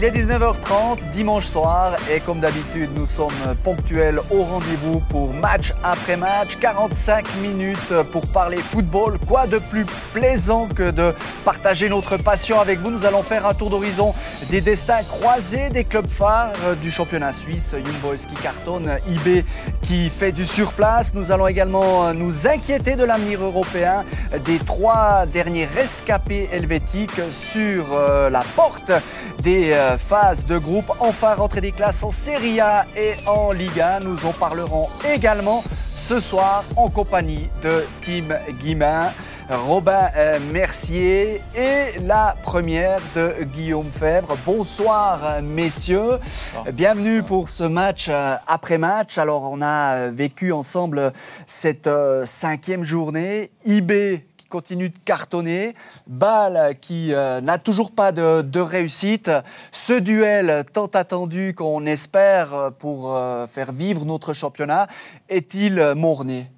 Il est 19h30, dimanche soir, et comme d'habitude, nous sommes ponctuels au rendez-vous pour match après match. 45 minutes pour parler football. Quoi de plus plaisant que de partager notre passion avec vous? Nous allons faire un tour d'horizon des destins croisés des clubs phares du championnat suisse. Young Boys qui cartonne, IB qui fait du surplace. Nous allons également nous inquiéter de l'avenir européen des trois derniers rescapés helvétiques sur euh, la porte des euh, phases de groupe. Enfin, rentrée des classes en Serie A et en Liga. Nous en parlerons également ce soir en compagnie de Tim Guimain, Robin euh, Mercier et la première de Guillaume Fèvre. Bonsoir messieurs, bienvenue pour ce match euh, après match. Alors on a vécu ensemble cette cinquième journée. IB continue de cartonner. Bâle qui euh, n'a toujours pas de, réussite. Ce duel tant attendu qu'on espère pour euh, faire vivre notre championnat est-il morné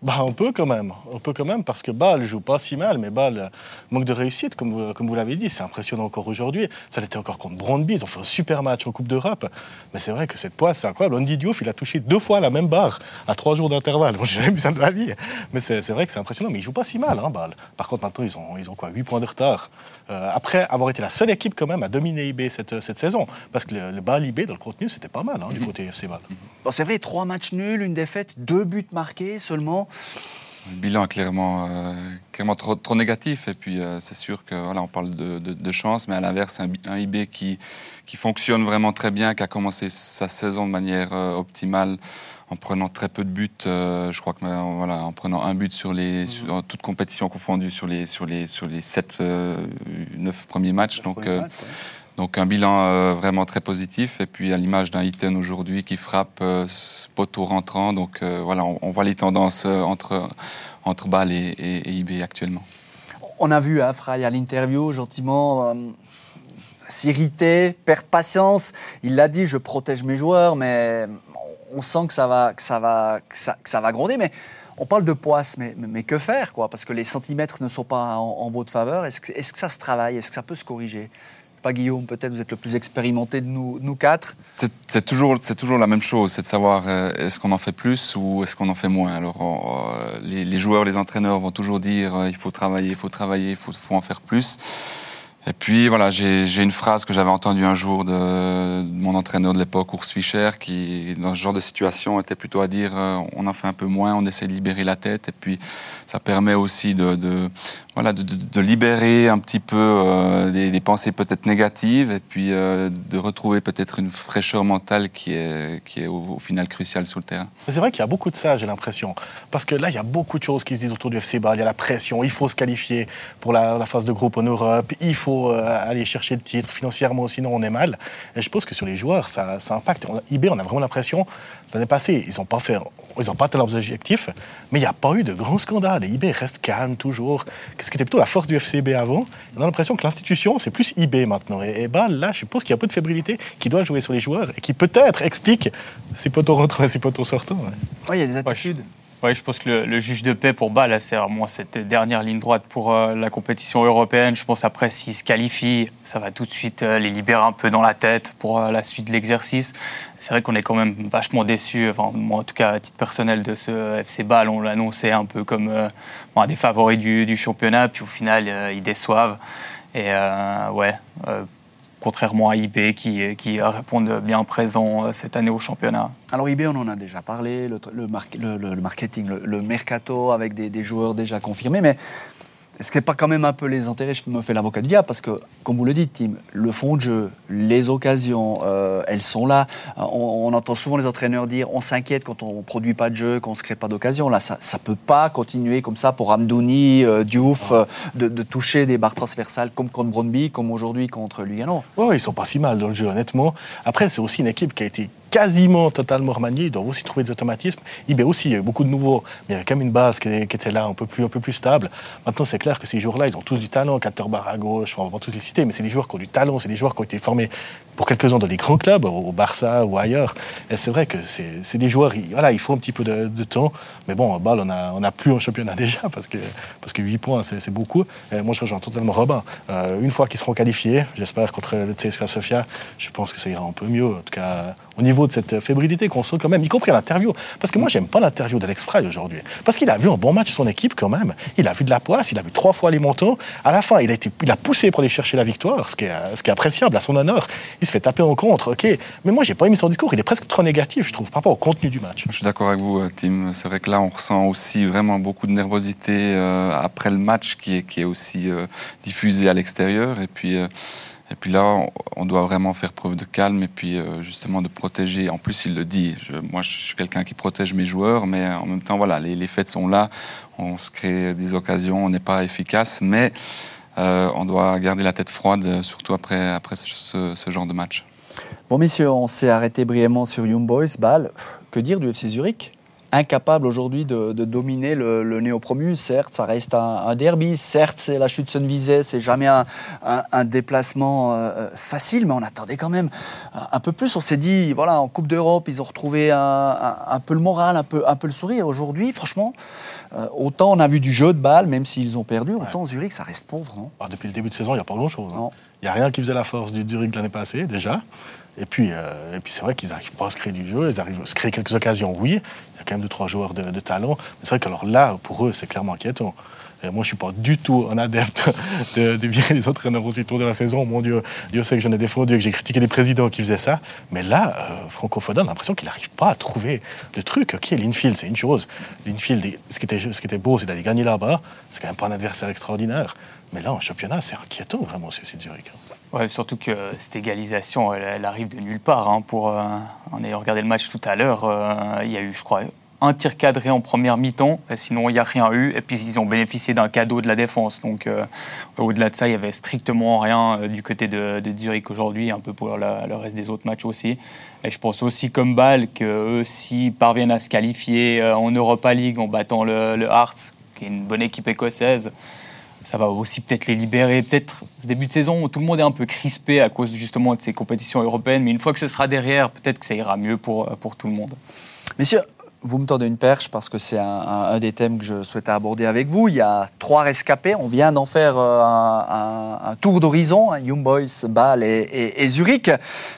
bah, on peut quand même, on peut quand même parce que Bâle joue pas si mal, mais Bâle manque de réussite, comme vous, comme vous l'avez dit. C'est impressionnant encore aujourd'hui. Ça l'était encore contre Brondby, ils ont fait un super match en Coupe d'Europe. Mais c'est vrai que cette poisse, c'est incroyable. Andy Diouf, il a touché deux fois la même barre à trois jours d'intervalle. J'ai jamais vu ça de la vie. Mais c'est vrai que c'est impressionnant. Mais ils jouent pas si mal, hein, Bâle. Par contre, maintenant, ils ont, ils ont quoi 8 points de retard. Euh, après avoir été la seule équipe quand même à dominer IB cette, cette saison. Parce que le, le Bâle IB, dans le contenu, c'était pas mal hein, du côté FC Bâle. Bon, c'est vrai, trois matchs nuls, une défaite, deux buts marqués seulement. Le bilan est clairement, euh, clairement trop, trop, négatif. Et puis, euh, c'est sûr que voilà, on parle de, de, chance, mais à l'inverse, un, un, IB qui, qui fonctionne vraiment très bien, qui a commencé sa saison de manière euh, optimale en prenant très peu de buts. je crois que voilà, en prenant un but sur les, mmh. sur, toutes compétitions confondues sur les, sur les, sur les 7, 9 premiers matchs. Donc, donc un bilan euh, vraiment très positif. Et puis à l'image d'un Iten aujourd'hui qui frappe euh, poteau rentrant. Donc euh, voilà, on, voit les tendances entre, entre Bâle et, IB actuellement. On a vu hein, Fry à l'interview gentiment s'irriter, perdre patience. Il l'a dit, je protège mes joueurs, mais on sent que ça va, que ça va, que ça, va gronder. Mais on parle de poisse, mais, mais, que faire quoi? Parce que les centimètres ne sont pas en, votre faveur. Est-ce que, est que ça se travaille? Est-ce que ça peut se corriger? Guillaume, peut-être vous êtes le plus expérimenté de nous, quatre. C'est toujours, toujours la même chose, c'est de savoir euh, est-ce qu'on en fait plus ou est-ce qu'on en fait moins. Alors euh, les, joueurs, les entraîneurs vont toujours dire euh, il faut travailler, il faut travailler, il faut, en faire plus. Et puis voilà, j'ai une phrase que j'avais entendue un jour de, mon entraîneur de l'époque, Urs Fischer, qui dans ce genre de situation était plutôt à dire on en fait un peu moins, on essaie de libérer la tête et puis ça permet aussi de, voilà, de, libérer un petit peu euh, des, pensées peut-être négatives et puis euh, de retrouver peut-être une fraîcheur mentale qui est, qui est au, final cruciale sur le terrain. C'est vrai qu'il y a beaucoup de ça, j'ai l'impression. Parce que là, il y a beaucoup de choses qui se disent autour du FC Bâle. Il y a la pression, il faut se qualifier pour la, phase de groupe en Europe, il faut euh, aller chercher le titre financièrement, sinon on est mal. Et je pense que sur les joueurs, ça, ça impacte. IB, on a vraiment l'impression L'année passée, ils n'ont pas fait, ils n'ont pas atteint leurs objectifs, mais il n'y a pas eu de grands scandales. Et IB reste calme toujours. Ce qui était plutôt la force du FCB avant? On a l'impression que l'institution, c'est plus IB maintenant. Et, bah, là, je suppose qu'il y a un peu de fébrilité qui doit jouer sur les joueurs et qui peut-être explique ces poteaux rentrants et ces poteaux sortants. Oui, il y a des attitudes. Oui, je pense que le, juge de paix pour Bâle, c'est vraiment cette dernière ligne droite pour euh, la compétition européenne. Je pense après, s'ils se qualifient, ça va tout de suite euh, les libérer un peu dans la tête pour euh, la suite de l'exercice. C'est vrai qu'on est quand même vachement déçus, enfin, moi en tout cas à titre personnel, de ce FC Bâle. On l'annonçait un peu comme un des favoris du, du, championnat, puis au final, ils déçoivent. Et ouais, contrairement à IB qui, qui répondent bien présent euh, cette année au championnat. Alors IB, on en a déjà parlé, le, le, le marketing, le, mercato avec des, des, joueurs déjà confirmés, mais est-ce que pas quand même un peu les intérêts Je me fais l'avocat du diable parce que, comme vous le dites, Tim, le fond de jeu, les occasions, euh, elles sont là. On, entend souvent les entraîneurs dire on s'inquiète quand on ne produit pas de jeu, quand on ne se crée pas d'occasion. Là, ça ne peut pas continuer comme ça pour Amdouni, euh, Diouf, euh, de, toucher des barres transversales comme contre Brondby, comme aujourd'hui contre Lugano. Oui, ils sont pas si mal dans le jeu, honnêtement. Après, c'est aussi une équipe qui a été quasiment totalement remanié. Ils doivent aussi trouver des automatismes. IB aussi, il y a eu beaucoup de nouveaux, mais il y avait quand même une base qui, était là, un peu plus, un peu plus stable. Maintenant, c'est clair que ces joueurs-là, ils ont tous du talent. Caterbar à gauche, on va pas tous les citer, mais c'est des joueurs qui ont du talent, c'est des joueurs qui ont été formés pour quelques-uns dans les grands clubs, au Barça ou ailleurs. C'est vrai que c'est des joueurs, voilà, il faut un petit peu de, temps. Mais bon, en on n'a on a plus un championnat déjà, parce que, parce que 8 points, c'est beaucoup. Moi, je rejoins totalement Robin. Euh, une fois qu'ils seront qualifiés, j'espère contre le CSKA Sofia, je pense que ça ira un peu mieux. En tout cas, au niveau de cette fébrilité qu'on sent quand même, y compris à l'interview. Parce que moi, j'aime pas l'interview d'Alex Fry aujourd'hui. Parce qu'il a vu un bon match son équipe quand même. Il a vu de la poisse, il a vu trois fois les montants. À la fin, il a, été, il a poussé pour aller chercher la victoire, ce qui est, ce qui est appréciable à son honneur. Se fait taper en contre, ok. Mais moi, j'ai pas aimé son discours. Il est presque trop négatif, je trouve, par rapport au contenu du match. Je suis d'accord avec vous, euh, Tim. C'est vrai que là, on ressent aussi vraiment beaucoup de nervosité euh, après le match qui est, aussi euh, diffusé à l'extérieur. Et puis. Et puis là, on doit vraiment faire preuve de calme et puis justement de protéger. En plus, il le dit. moi, je suis quelqu'un qui protège mes joueurs, mais en même temps, voilà, les fêtes sont là. On se crée des occasions, on n'est pas efficace, mais on doit garder la tête froide, surtout après, après ce, ce genre de match. Bon, messieurs, on s'est arrêté brièvement sur Young Boys, Bâle. Que dire du FC Zurich? Incapable aujourd'hui de, dominer le, néo-promu. Certes, ça reste un, derby. Certes, c'est la chute Sunvisay. C'est jamais un, déplacement euh, facile, mais on attendait quand même un peu plus. On s'est dit, voilà, en Coupe d'Europe, ils ont retrouvé un, peu le moral, un peu, un peu le sourire. Aujourd'hui, franchement, euh, autant on a vu du jeu de balle, même s'ils ont perdu, autant Zurich, ça reste pauvre, non ah, Depuis le début de saison, il n'y a pas grand-chose. Hein. Il n'y a rien qui faisait la force du Zurich l'année passée, déjà. Et puis, euh, et puis c'est vrai qu'ils n'arrivent pas à se créer du jeu, ils arrivent à se créer quelques occasions, oui. Il y a quand même deux, trois joueurs de, talent. Mais c'est vrai que alors là, pour eux, c'est clairement inquiétant. Et moi, je ne suis pas du tout un adepte de, virer les entraîneurs aussitôt de la saison. Mon Dieu, Dieu sait que j'en ai défendu, que j'ai critiqué les présidents qui faisaient ça. Mais là, euh, Franco Foda, on a l'impression qu'il n'arrive pas à trouver le truc. Ok, l'infield, c'est une chose. L'infield, ce, qui était, ce qui était beau, c'est d'aller gagner là-bas. C'est quand même pas un adversaire extraordinaire. Mais là, en championnat, c'est inquiétant vraiment, c'est Zurich. Surtout que cette égalisation, elle, arrive de nulle part. Hein, pour, euh, en ayant regardé le match tout à l'heure, euh, il y a eu, je crois, un tir cadré en première mi-temps, sinon il n'y a rien eu. Et puis ils ont bénéficié d'un cadeau de la défense. Donc euh, au-delà de ça, il n'y avait strictement rien du côté de, Zurich aujourd'hui, un peu pour le reste des autres matchs aussi. Et je pense aussi comme Bâle qu'eux, s'ils parviennent à se qualifier en Europa League en battant le, le Hearts, qui est une bonne équipe écossaise, ça va aussi peut-être les libérer. Peut-être ce début de saison tout le monde est un peu crispé à cause justement de ces compétitions européennes, mais une fois que ce sera derrière, peut-être que ça ira mieux pour, pour tout le monde. Vous me tendez une perche parce que c'est un, des thèmes que je souhaitais aborder avec vous. Il y a trois rescapés. On vient d'en faire euh, un, tour d'horizon, hein, Young Boys, Bâle et, Zurich.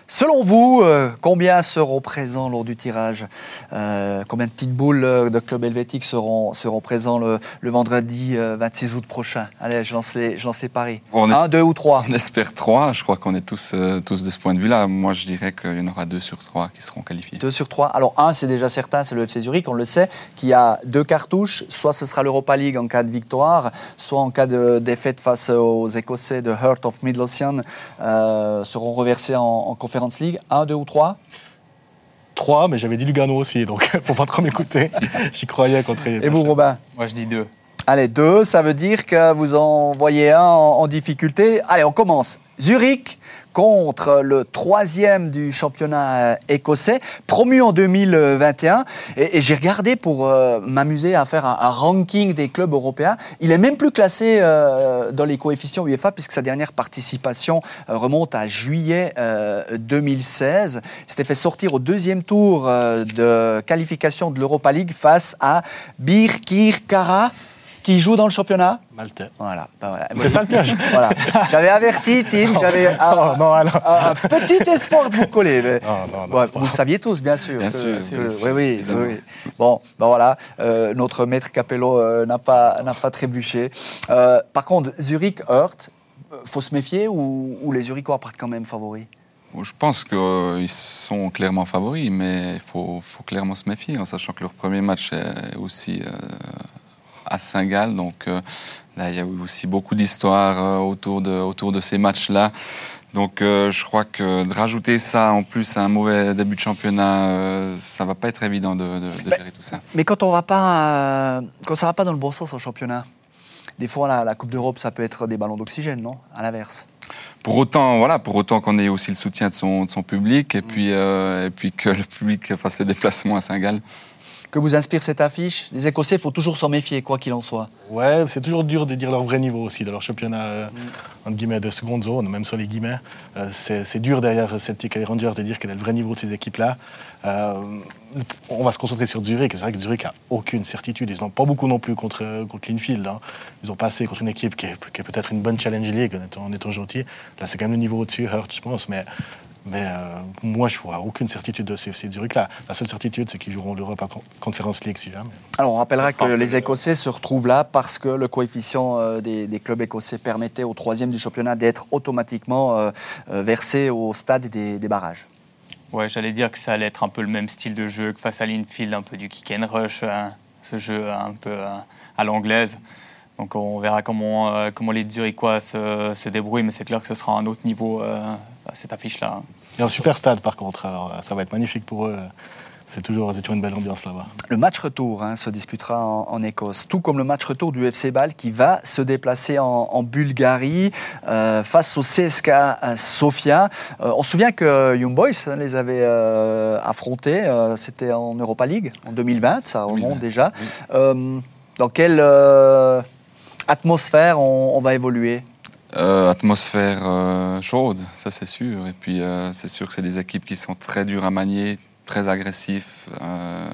Selon vous, euh, combien seront présents lors du tirage euh, Combien de petites boules de club helvétique seront, seront présents le, vendredi 26 août prochain? Allez, je lance les, je lance paris. un, deux ou trois On espère trois. Je crois qu'on est tous, tous de ce point de vue-là. Moi, je dirais qu'il y en aura deux sur trois qui seront qualifiés. Deux sur trois. Alors, un, c'est déjà certain, c'est le FC Zurich, on le sait, qui a deux cartouches. Soit ce sera l'Europa League en cas de victoire, soit en cas de défaite face aux Écossais de Heart of Midlothian, euh, seront reversés en, en Conference League. Un, deux ou trois? Trois, mais j'avais dit Lugano aussi, donc faut pas trop m'écouter. J'y croyais contre. Et vous, Robin? Moi, je dis deux. Allez, deux, ça veut dire que vous en voyez un en difficulté. Allez, on commence. Zurich, contre le troisième du championnat euh, écossais, promu en 2021. Et, j'ai regardé pour euh, m'amuser à faire un, ranking des clubs européens. Il est même plus classé euh, dans les coefficients UEFA puisque sa dernière participation remonte à juillet 2016. Il s'était fait sortir au deuxième tour de qualification de l'Europa League face à Birkirkara qui joue dans le championnat Maltais. Voilà. Ben voilà. C'est ça le piège. voilà. J'avais averti, Tim, j'avais un, non, un, petit espoir de vous coller. Mais... Non, non, vous le saviez tous, bien sûr. Bien sûr. oui, oui, oui, Bon, ben voilà, euh, notre maître Capello euh, n'a pas, pas trébuché. Euh, par contre, Zurich, Heurt, faut se méfier ou, ou les Zurichois partent quand même favoris? Je pense qu'ils sont clairement favoris, mais il faut, faut, clairement se méfier, en sachant que leur premier match est aussi Saint-Gall. Donc euh, là, il y a eu aussi beaucoup d'histoires euh, autour, de, autour de ces matchs-là. Donc euh, je crois que de rajouter ça en plus à un mauvais début de championnat, ça va pas être évident de, gérer tout ça. Mais quand on va pas, quand ça va pas dans le bon sens en championnat, des fois la, la Coupe d'Europe, ça peut être des ballons d'oxygène, non? À l'inverse. pour autant, voilà, pour autant qu'on ait aussi le soutien de son, de son public et, puis, euh, et puis que le public fasse ses déplacements à Saint-Gall. Que vous inspire cette affiche Les Écossais, il faut toujours s'en méfier, quoi qu'il en soit. Ouais, c'est toujours dur de dire leur vrai niveau aussi, de leur championnat euh, entre guillemets, de seconde zone, même sur les guillemets. Euh, c'est dur derrière Celtic et les Rangers de dire quel est le vrai niveau de ces équipes-là. Euh, on va se concentrer sur Zurich. C'est vrai que Zurich n'a aucune certitude. Ils n'ont pas beaucoup non plus contre, contre Linfield. Hein. Ils ont passé contre une équipe qui est, peut-être une bonne Challenge League en étant, en gentil. Là, c'est quand même le niveau au-dessus, Hurt, je pense. Mais mais euh, moi, je vois aucune certitude de CFC Zurich. Là, la seule certitude, c'est qu'ils joueront l'Europe Conference League si jamais. Alors, on rappellera que les Écossais se retrouvent là parce que le coefficient euh, des, clubs écossais permettait au troisième du championnat d'être automatiquement euh, versé au stade des, barrages. Ouais, j'allais dire que ça allait être un peu le même style de jeu que face à l'Infield, un peu du kick and rush, hein, ce jeu un peu à l'anglaise. Donc on verra comment, comment les Zurichois se, se débrouillent, mais c'est clair que ce sera un autre niveau cette affiche-là. Il y a un super stade par contre, alors ça va être magnifique pour eux. C'est toujours, toujours, une belle ambiance là-bas. Le match retour hein, se disputera en, Écosse, tout comme le match retour du FC Bâle qui va se déplacer en, Bulgarie euh, face au CSK euh, Sofia. Euh, on se souvient que Young Boys hein, les avait affrontés, c'était en Europa League en 2020, ça remonte déjà. dans quelle atmosphère on va évoluer? Euh, atmosphère euh, chaude, ça c'est sûr. Et puis euh, c'est sûr que c'est des équipes qui sont très dures à manier, très agressifs.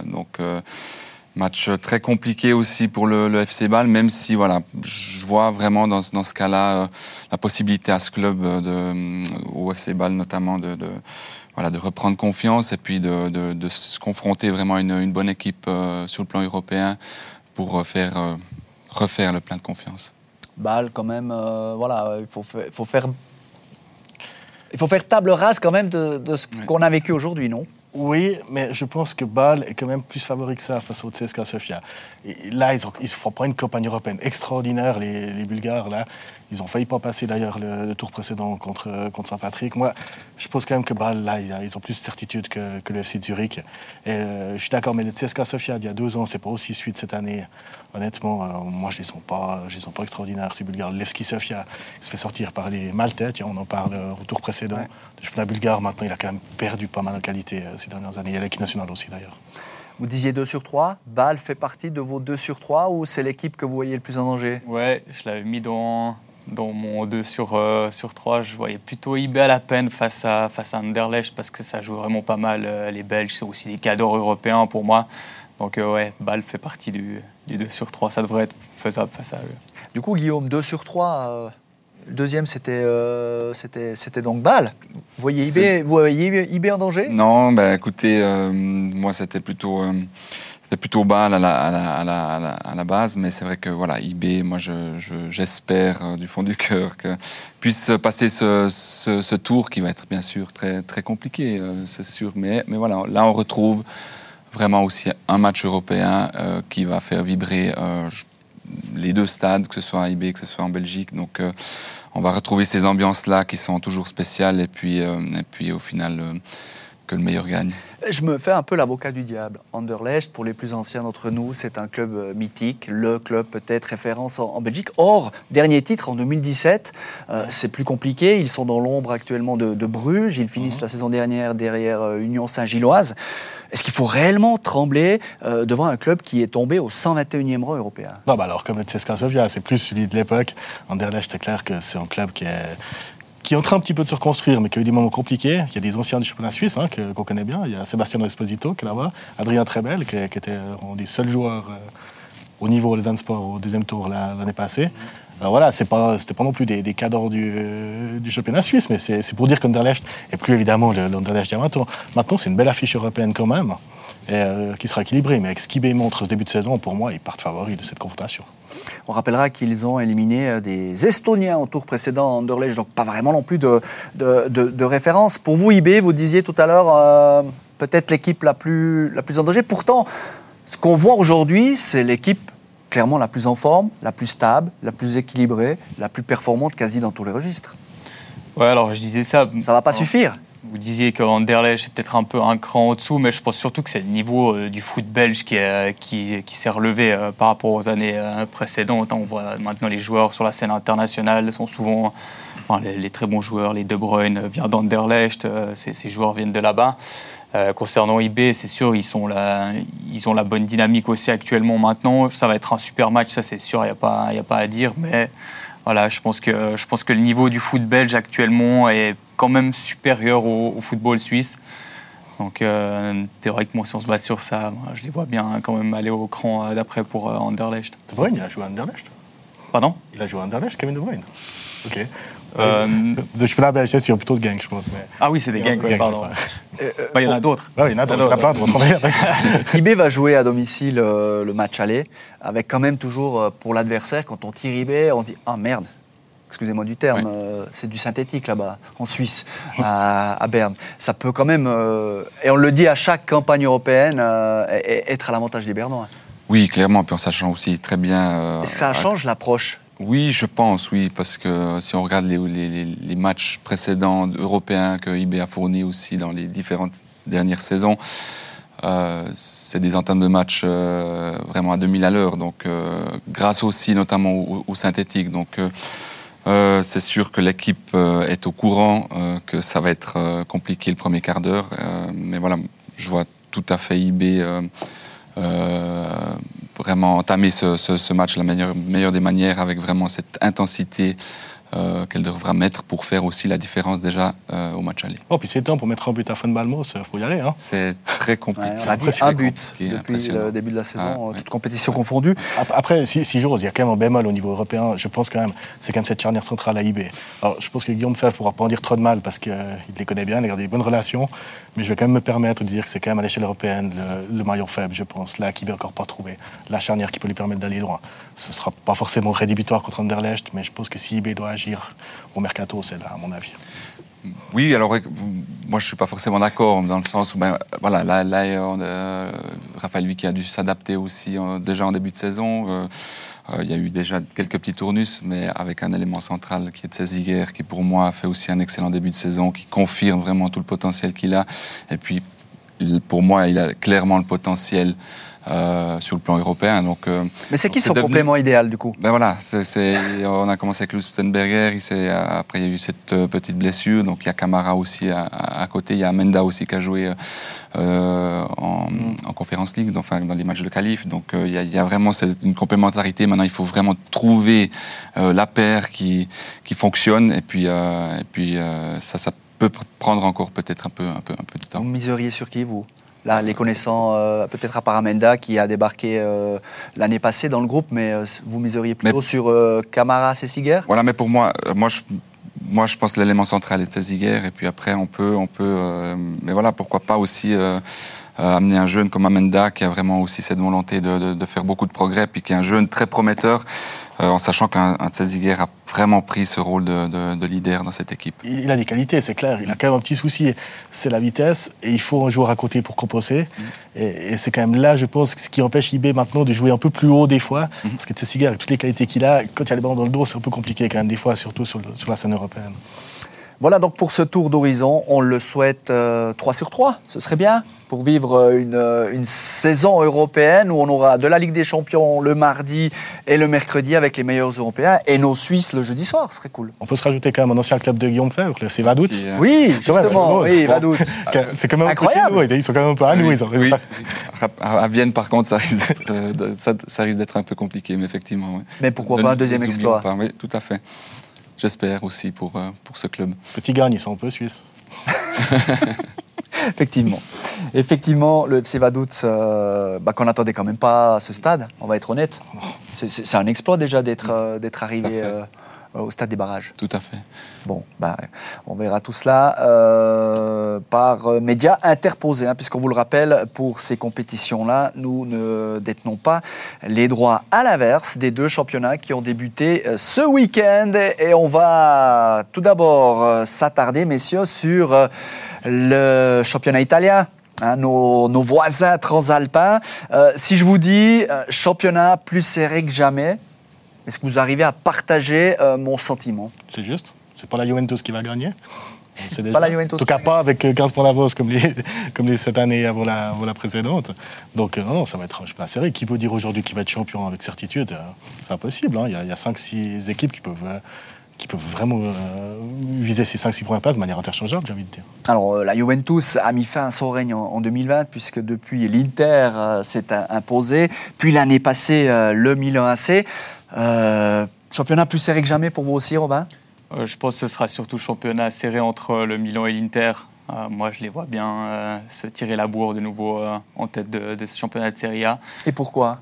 donc match très compliqué aussi pour le, FC Bâle, même si voilà, je vois vraiment dans, dans ce cas-là la possibilité à ce club, au FC Bâle notamment, de, voilà, de reprendre confiance et puis de, de se confronter vraiment à une, une bonne équipe sur le plan européen pour faire, refaire le plein de confiance. Bâle, quand même, euh, voilà, il faut, faut, faire. Il faut faire table rase quand même de, ce qu'on a vécu aujourd'hui, non? Oui, mais je pense que Bâle est quand même plus favori que ça face au CSKA Sofia. Et là, ils ne font pas une campagne européenne extraordinaire, les, les Bulgares. Là. Ils ont failli pas passer d'ailleurs le, tour précédent contre, contre Saint-Patrick. Moi, pense quand même que Bâle, là, ils ont plus de certitude que, que le FC Zurich. Et euh, je suis d'accord, mais le CSKA Sofia, il y a deux ans, c'est pas aussi suite cette année. Honnêtement, euh, moi, je les sens pas, je les sens pas extraordinaires, ces Bulgares. Levski Sofia, il se fait sortir par les Maltais. on en parle au tour précédent. Le championnat bulgare, maintenant, il a quand même perdu pas mal de qualité euh, ces dernières années. Il y a l'équipe nationale aussi, d'ailleurs. Vous disiez 2 sur 3. Bâle fait partie de vos 2 sur 3 ou c'est l'équipe que vous voyez le plus en danger? Ouais, je l'avais mis dans, dans mon 2 sur, euh, sur 3, je voyais plutôt IB à la peine face à, face à Anderlecht parce que ça joue vraiment pas mal. Euh, les Belges, c'est aussi des cadors européens pour moi. Donc euh, ouais, Bâle fait partie du, du, 2 sur 3. Ça devrait être faisable face à eux. Du coup, Guillaume, 2 sur 3, le deuxième, c'était c'était donc Bâle. Vous voyez IB, vous voyez IB en danger? Non, bah, écoutez, moi c'était plutôt c'était plutôt bas à la, base, mais c'est vrai que voilà, IB, moi j'espère je, euh, du fond du cœur que puisse passer ce, tour qui va être bien sûr très, très compliqué, euh, c'est sûr. Mais, mais voilà, là on retrouve vraiment aussi un match européen euh, qui va faire vibrer les deux stades, que ce soit à IB, que ce soit en Belgique. Donc on va retrouver ces ambiances-là qui sont toujours spéciales et puis, et puis au final que le meilleur gagne. Je me fais un peu l'avocat du diable. Anderlecht, pour les plus anciens d'entre nous, c'est un club euh, mythique, le club peut-être référence en, Belgique. Or, dernier titre en 2017, euh, c'est plus compliqué. Ils sont dans l'ombre actuellement de, Bruges. Ils finissent mhm. la saison dernière derrière euh, Union Saint-Gilloise. Est-ce qu'il faut réellement trembler devant un club qui est tombé au 121e rang européen? Non, bah alors comme le Sofia, c'est plus celui de l'époque. Anderlecht, c'est clair que c'est un club qui est qui est en train un petit peu de se reconstruire, mais qui a eu des moments compliqués. Il y a des anciens du championnat suisse hein, qu'on connaît bien. Il y a Sébastien Esposito qui est là-bas, Adrien Trebel, qui, était un des seuls joueurs euh, au niveau des Sport au deuxième tour l'année passée. Alors voilà, c'est pas, c'était pas non plus des, des cadres du, euh, du, championnat suisse, mais c'est, pour dire qu'Underlecht, et plus évidemment l'Underlecht Diamato, maintenant c'est une belle affiche européenne quand même, euh, qui sera équilibrée. Mais avec ce qu'IB montre ce début de saison, pour moi, ils partent favoris de cette confrontation. On rappellera qu'ils ont éliminé euh, des Estoniens au tour précédent Anderlecht, donc pas vraiment non plus de, de, référence. Pour vous, IB, vous disiez tout à l'heure, euh, peut-être l'équipe la plus, la plus en danger. Pourtant, ce qu'on voit aujourd'hui, c'est l'équipe clairement la plus en forme, la plus stable, la plus équilibrée, la plus performante quasi dans tous les registres. Ouais, alors je disais ça. Ça va pas suffire. Vous disiez qu'Anderlecht c'est peut-être un peu un cran au-dessous, mais je pense surtout que c'est le niveau euh, du foot belge qui, qui, qui s'est relevé euh, par rapport aux années euh, précédentes. On voit maintenant les joueurs sur la scène internationale sont souvent les, très bons joueurs, les De Bruyne vient d'Anderlecht, ces, joueurs viennent de là-bas. concernant IB, c'est sûr, ils, sont ils ont la bonne dynamique aussi actuellement maintenant. Ça va être un super match, ça c'est sûr, il n'y a, pas, a pas à dire. Mais voilà, je pense, que, je pense que le niveau du foot belge actuellement est quand même supérieur au football suisse. Donc euh, théoriquement, si on se base sur ça, je les vois bien quand même aller au cran euh, d'après pour euh, Anderlecht. De Bruyne, il a joué à Anderlecht Pardon? Il a joué à Anderlecht, Kevin De Bruyne. Ok. Euh, je peux la c'est plutôt de gang, je pense. Mais... Ah oui, c'est des gangs, pardon. Bah, il y en a d'autres. il y en a d'autres, plein d'autres. IB va jouer à domicile le match aller, avec quand même toujours pour l'adversaire, quand on tire IB, on dit Ah merde, excusez-moi du terme, euh, c'est du synthétique là-bas, en Suisse, à, Berne. Ça peut quand même, euh, et on le dit à chaque campagne européenne, euh, être à l'avantage des Bernois. Oui, clairement, puis en sachant aussi très bien. Ça change l'approche oui, je pense, oui, parce que si on regarde les, matchs précédents européens que IB a fournis aussi dans les différentes dernières saisons, c'est des entames de match vraiment à 2000 à l'heure, donc grâce aussi notamment au, au synthétique. Donc euh, c'est sûr que l'équipe euh, est au courant euh, que ça va être compliqué le premier quart d'heure. mais voilà, je vois tout à fait IB vraiment entamer ce, match la meilleure, meilleure, des manières avec vraiment cette intensité euh, qu'elle devra mettre pour faire aussi la différence déjà euh, au match aller. Oh, puis c'est temps pour mettre un but à Fun Balmos, il faut y aller. Hein. C'est très compliqué. C'est un but depuis le début de la saison, ah, toute compétition confondue. Après, si, si j'ose, il y a quand même un bémol au niveau européen. Je pense quand même, c'est quand même cette charnière centrale à IB. Alors, je pense que Guillaume Fèvre pourra pas en dire trop de mal parce qu'il euh, les connaît bien, il a des bonnes relations. Mais je vais quand même me permettre de dire que c'est quand même à l'échelle européenne le, maillon faible, je pense. Là, qui va encore pas trouver la charnière qui peut lui permettre d'aller loin. Ce sera pas forcément rédhibitoire contre Anderlecht, mais je pense que si IB doit agir au mercato, c'est là, à mon avis. Oui, alors moi je suis pas forcément d'accord dans le sens où ben, voilà là, là euh, Raphaël Vicky a dû s'adapter aussi euh, déjà en début de saison. Euh, il y a eu déjà quelques petits tournus, mais avec un élément central qui est Tseziger, qui pour moi a fait aussi un excellent début de saison, qui confirme vraiment tout le potentiel qu'il a. Et puis pour moi, il a clairement le potentiel euh, sur le plan européen. Donc, euh, Mais c'est qui son complément idéal du coup? Ben voilà, on a commencé avec Lustenberger, après il y a eu cette euh, petite blessure, donc il y a Camara aussi à, côté, il y a Menda aussi qui a joué en, Conférence League, enfin, dans les matchs de qualif, donc il y, a, vraiment une complémentarité. Maintenant il faut vraiment trouver la paire qui, qui fonctionne et puis, et puis ça, ça peut prendre encore peut-être un peu, un, peu, un peu de temps. Vous miseriez sur qui vous? Là, les connaissants, euh, peut-être à Paramenda, qui a débarqué euh, l'année passée dans le groupe, mais euh, vous miseriez plutôt sur Camara, Cessiger Voilà, mais pour moi, moi je, moi, je pense que l'élément central est Cessiger, et puis après, on peut, on peut mais voilà, pourquoi pas aussi amener un jeune comme Amenda qui a vraiment aussi cette volonté de, de, faire beaucoup de progrès, puis qui est un jeune très prometteur, euh, en sachant qu'un Tseziguer a vraiment pris ce rôle de, de, leader dans cette équipe. Il a des qualités, c'est clair. Il a quand même un petit souci, c'est la vitesse, et il faut un joueur à côté pour composer. Mm. Et, c'est quand même là, je pense, ce qui empêche IB maintenant de jouer un peu plus haut des fois, mm. parce que Tseziguer, avec toutes les qualités qu'il a, quand il y a les ballons dans le dos, c'est un peu compliqué quand même des fois, surtout sur, sur la scène européenne. Voilà donc pour ce tour d'horizon, on le souhaite 3 euh, sur 3, ce serait bien pour vivre euh, euh, une, saison européenne où on aura de la Ligue des Champions le mardi et le mercredi avec les meilleurs Européens et nos Suisses le jeudi soir, ce serait cool. On peut se rajouter quand même un ancien club de Guillaume Fèvre, le Vadout. Oui, justement, oui, Vadout. C'est quand même incroyable. ils sont quand même un peu à nous. Oui, À Vienne, par contre, ça risque d'être un peu compliqué, mais effectivement. Mais pourquoi pas un deuxième exploit Oui, tout à fait j'espère aussi pour, euh, pour ce club. Petit gagne, ils sont un peu suisses. Effectivement. Effectivement, le FC Vaduz, euh, bah, qu'on n'attendait quand même pas à ce stade, on va être honnête. C'est un exploit déjà d'être euh, arrivé euh, au stade des barrages. Tout à fait. Bon, ben, on verra tout cela euh, par euh, médias interposés, hein, puisqu'on vous le rappelle, pour ces compétitions-là, nous ne détenons pas les droits à l'inverse des deux championnats qui ont débuté ce week-end. Et on va tout d'abord s'attarder, messieurs, sur le championnat italien. Hein, nos, voisins transalpins. si je vous dis championnat plus serré que jamais, est-ce que vous arrivez à partager euh, mon sentiment? C'est juste. C'est pas la Juventus qui va gagner. C'est pas la Juventus. En tout cas, pas avec 15 points d'avance comme, les, comme les, cette année avant la, la précédente. Donc, euh, non, non, ça va être pas serré. Qui peut dire aujourd'hui qu'il va être champion avec certitude euh, C'est impossible. Hein. Il y a, a 5-6 équipes qui peuvent, qui peuvent vraiment euh, viser ces 5-6 premières places de manière interchangeable, j'ai envie de dire. Alors, euh, la Juventus a mis fin à son règne en, 2020, puisque depuis, l'Inter euh, s'est imposé. Puis l'année passée, le Milan AC. Championnat plus serré que jamais pour vous aussi, Robin? Je pense que ce sera surtout championnat serré entre le Milan et l'Inter. moi, je les vois bien se tirer la bourre de nouveau en tête de, de, ce championnat de Serie A. Et pourquoi?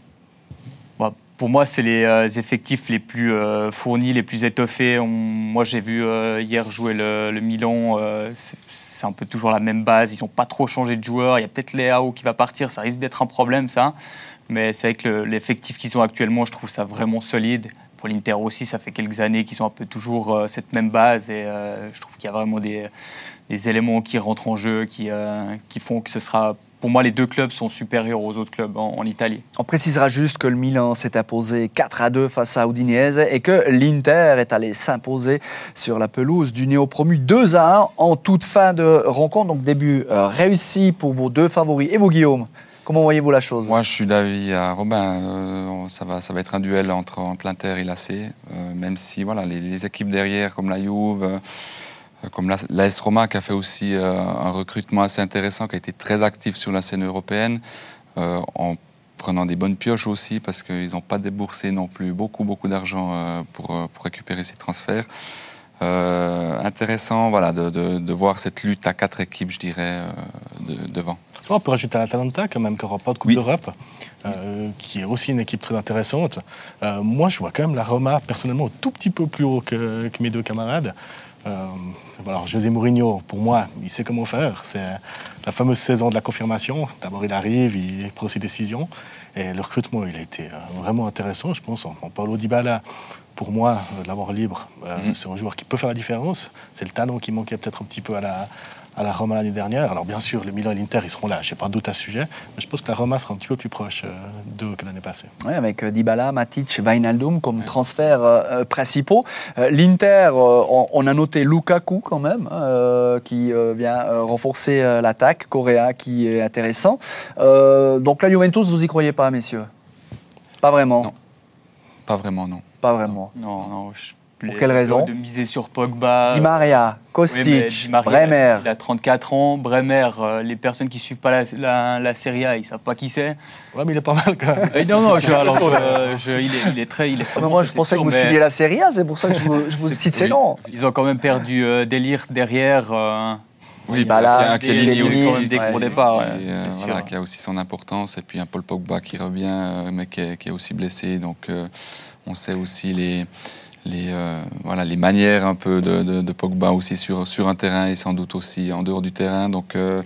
Bah, pour moi, c'est les euh, effectifs les plus euh, fournis, les plus étoffés. moi, j'ai vu euh, hier jouer le, Milan. c'est un peu toujours la même base. Ils n'ont pas trop changé de joueurs. Il y a peut-être Léao qui va partir. Ça risque d'être un problème, ça. Mais c'est vrai que l'effectif qu'ils ont actuellement, je trouve ça vraiment solide. Pour l'Inter aussi, ça fait quelques années qu'ils ont un peu toujours cette même base. Et je trouve qu'il y a vraiment des, éléments qui rentrent en jeu, qui, euh, qui font que ce sera. Pour moi, les deux clubs sont supérieurs aux autres clubs en, Italie. On précisera juste que le Milan s'est imposé 4 à 2 face à Udinese et que l'Inter est allé s'imposer sur la pelouse du néo-promu 2 à 1 en toute fin de rencontre. Donc, début euh, réussi pour vos deux favoris. Et vous, Guillaume? Comment voyez-vous la chose? Moi, je suis d'avis à Robin. Euh, ça, va, être un duel entre, l'Inter et l'AC, même si voilà, les, équipes derrière, comme la Juve, euh, comme l'AS Roma qui a fait aussi euh, un recrutement assez intéressant, qui a été très actif sur la scène européenne, euh, en prenant des bonnes pioches aussi, parce qu'ils n'ont pas déboursé non plus beaucoup, beaucoup d'argent pour, récupérer ces transferts. Intéressant voilà, de, de, voir cette lutte à quatre équipes, je dirais, devant. On peut rajouter l'Atalanta, quand même, qui n'aura pas de Coupe d'Europe. qui est aussi une équipe très intéressante. moi, je vois quand même la Roma, personnellement, tout petit peu plus haut que, que mes deux camarades. Euh, alors, José Mourinho, pour moi, il sait comment faire. C'est la fameuse saison de la confirmation. D'abord, il arrive, il prend ses décisions. Et le recrutement, il a été euh, vraiment intéressant, je pense. En Paulo Dybala, pour moi, euh, l'avoir libre, mm-hmm. c'est un joueur qui peut faire la différence. C'est le talent qui manquait peut-être un petit peu à la, à la Roma l'année dernière. Alors bien sûr, le Milan et l'Inter, ils seront là, je n'ai pas de doute à ce sujet, mais je pense que la Roma sera un petit peu plus proche euh, d'eux que l'année passée. Oui, avec euh, Dybala, Matic, Wijnaldum comme transferts euh, principaux. L'Inter, on, a noté Lukaku quand même, hein, qui vient renforcer l'attaque, Correa qui est intéressant. donc la Juventus, vous y croyez pas, messieurs? Pas vraiment? Non. Pas vraiment, non. Pas vraiment. Non, non. Pour quelle raison De miser sur Pogba. Di Maria, Kostic, Bremer. Il a 34 ans. Bremer, euh, les personnes qui ne suivent pas la, la, Serie A, ils ne savent pas qui c'est. Ouais, mais il est pas mal quand même. Euh, non, non, il, est, très. Il est très moi, je pensais que vous suiviez la Serie A, c'est pour ça que je vous, cite ces noms. Ils ont quand même perdu euh, Délire derrière. Oui, bah là, aussi, dès ouais, départ, ouais, voilà, qui a aussi son importance. Et puis un Paul Pogba qui revient, mais qui est, qui est aussi blessé. Donc on sait aussi les, les, euh, voilà, les manières un peu de, de, Pogba aussi sur, sur un terrain et sans doute aussi en dehors du terrain. Donc euh,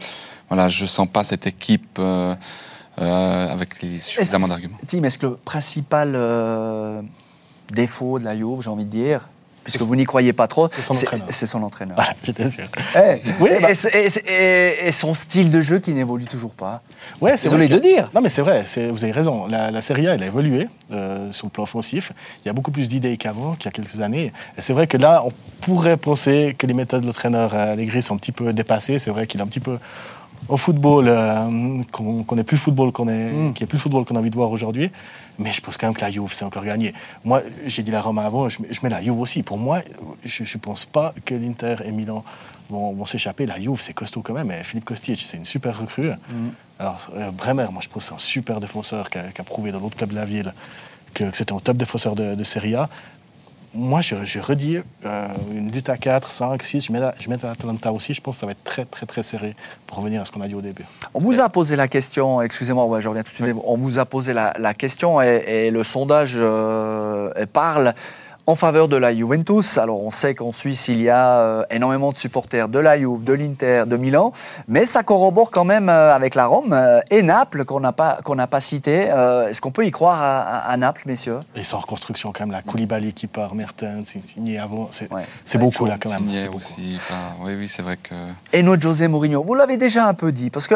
voilà, je ne sens pas cette équipe euh, avec les suffisamment d'arguments. Tim, est-ce que le principal défaut de la Juve, j'ai envie de dire, puisque vous n'y croyez pas trop, c'est son entraîneur. C'est son entraîneur. Voilà, J'étais sûr. Oui, bah. et, son style de jeu qui n'évolue toujours pas. Ouais, c'est vrai. de dire. Non, mais c'est vrai, vous avez raison. La, Serie A, elle a évolué euh, sur le plan offensif. Il y a beaucoup plus d'idées qu'avant, qu'il y a quelques années. Et c'est vrai que là, on pourrait penser que les méthodes de l'entraîneur Allegri sont un petit peu dépassées. C'est vrai qu'il est un petit peu au football, euh, qu'on n'est plus le football qu'on est, mm. qui est plus le football qu'on a envie de voir aujourd'hui. Mais je pense quand même que la Juve, c'est encore gagné. Moi, j'ai dit la Roma avant, je, mets la Juve aussi. Pour moi, je ne pense pas que l'Inter et Milan vont, s'échapper. La Juve, c'est costaud quand même. Et Philippe Kostic, c'est une super recrue. Mm. Alors, euh, Bremer, moi, je pense que c'est un super défenseur qui a, prouvé dans l'autre club de la ville que, c'était un top défenseur de, de Serie A moi, je, redis euh, une lutte à 4, 5, 6. Je mets, je mets aussi. Je pense que ça va être très, très, très serré pour revenir à ce qu'on a dit au début. On vous a posé la question, excusez-moi, je reviens tout de suite. On vous a posé la, question et, le sondage euh, parle en faveur de la Juventus. Alors on sait qu'en Suisse, il y a euh, énormément de supporters de la Juve, de l'Inter, de Milan, mais ça corrobore quand même euh, avec la Rome euh, et Naples qu'on n'a pas, qu'on n'a pas cité. Est-ce qu'on peut y croire à, Naples, messieurs? Ils sont en reconstruction quand même. La Koulibaly qui part, Mertens, signé avant, c'est beaucoup là quand même. Aussi, oui, oui, c'est vrai que... Et notre José Mourinho, vous l'avez déjà un peu dit, parce que...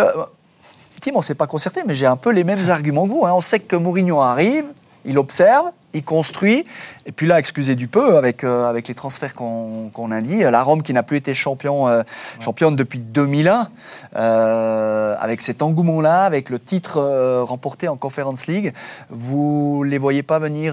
Tim, on ne s'est pas concerté, mais j'ai un peu les mêmes arguments que vous. Hein. On sait que Mourinho arrive, il observe, il construit. Et puis là, excusez du peu, avec, euh, avec les transferts qu'on a dit, la Rome qui n'a plus été champion, euh, championne depuis 2001, euh, avec cet engouement-là, avec le titre remporté en Conference League, vous les voyez pas venir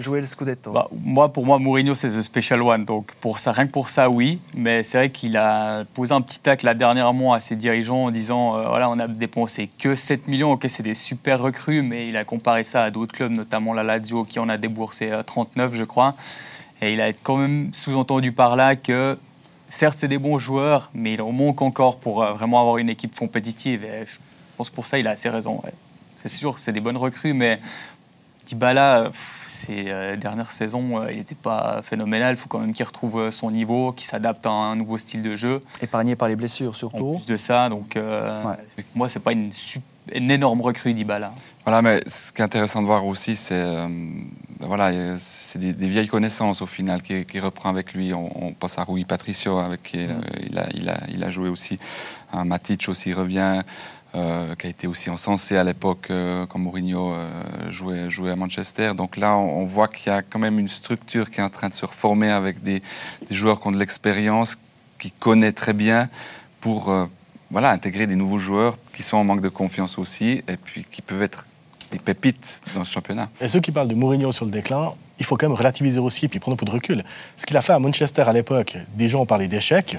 jouer le Scudetto? Bah, Moi, pour moi, Mourinho, c'est the special one. Donc pour ça, rien que pour ça, oui. Mais c'est vrai qu'il a posé un petit tac la dernière mois à ses dirigeants en disant, voilà, on a dépensé que 7 millions, ok, c'est des super recrues, mais il a comparé ça à d'autres clubs, notamment la Lazio qui en a déboursé 39, euh, je crois. Et il a quand même sous-entendu par là que, certes, c'est des bons joueurs, mais il en manque encore pour euh, vraiment avoir une équipe compétitive. Et je pense pour ça, il a assez raison. C'est sûr, c'est des bonnes recrues, mais Dybala, ces euh, dernières saisons, il n'était pas phénoménal. Il faut quand même qu'il retrouve son niveau, qu'il s'adapte à un nouveau style de jeu. Épargné par les blessures, surtout. En plus de ça, donc ouais. moi, c'est pas une super une énorme recrue d'Ibala. Voilà, mais ce qui est intéressant de voir aussi, c'est euh, voilà, c'est des, vieilles connaissances au final qui, reprend avec lui. On, pense à Rui Patricio, avec qui euh, il, a, il, a, il, a, joué aussi. Un Matic aussi revient, euh, qui a été aussi encensé à l'époque quand Mourinho jouait, jouait, à Manchester. Donc là, on, voit qu'il y a quand même une structure qui est en train de se reformer avec des, des joueurs qui ont de l'expérience, qui connaissent très bien pour voilà, intégrer des nouveaux joueurs qui sont en manque de confiance aussi et puis qui peuvent être des pépites dans ce championnat. Et ceux qui parlent de Mourinho sur le déclin, il faut quand même relativiser aussi et puis prendre un peu de recul. Ce qu'il a fait à Manchester à l'époque, des gens ont parlé d'échec.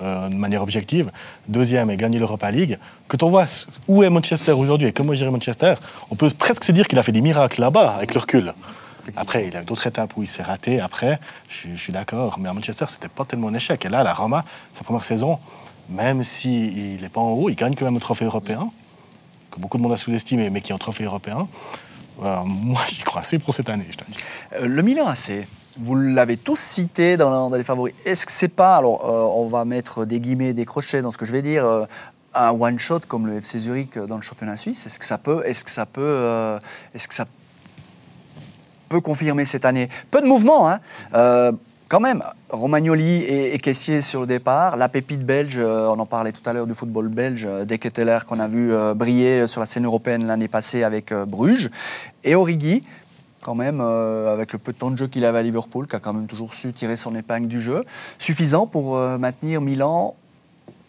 Euh, de manière objective, deuxième est gagner l'Europa League. Quand on voit où est Manchester aujourd'hui et comment gérer Manchester, on peut presque se dire qu'il a fait des miracles là-bas avec le recul. Après, il a eu d'autres étapes où il s'est raté. Après, je, je suis d'accord. Mais à Manchester, c'était pas tellement un échec. Et là, la Roma, sa première saison, même s'il n'est pas en haut, il gagne quand même un trophée européen, que beaucoup de monde a sous-estimé, mais qui est un trophée européen. moi, j'y crois assez pour cette année, je dis. Euh, le Milan AC, vous l'avez tous cité dans, les favoris. Est-ce que c'est pas, alors euh, on va mettre des guillemets, des crochets dans ce que je vais dire, euh, un one-shot comme le FC Zurich dans le championnat suisse? Est-ce que ça peut, est-ce que ça peut, est-ce que ça peut confirmer cette année? Peu de mouvement, hein quand même, Romagnoli et, Caissier sur le départ, la pépite belge, euh, on en parlait tout à l'heure du football belge, euh, Deketeler qu'on a vu euh, briller sur la scène européenne l'année passée avec Bruges, et Origi, quand même, avec le peu de temps de jeu qu'il avait à Liverpool, qui a quand même toujours su tirer son épingle du jeu, suffisant pour maintenir Milan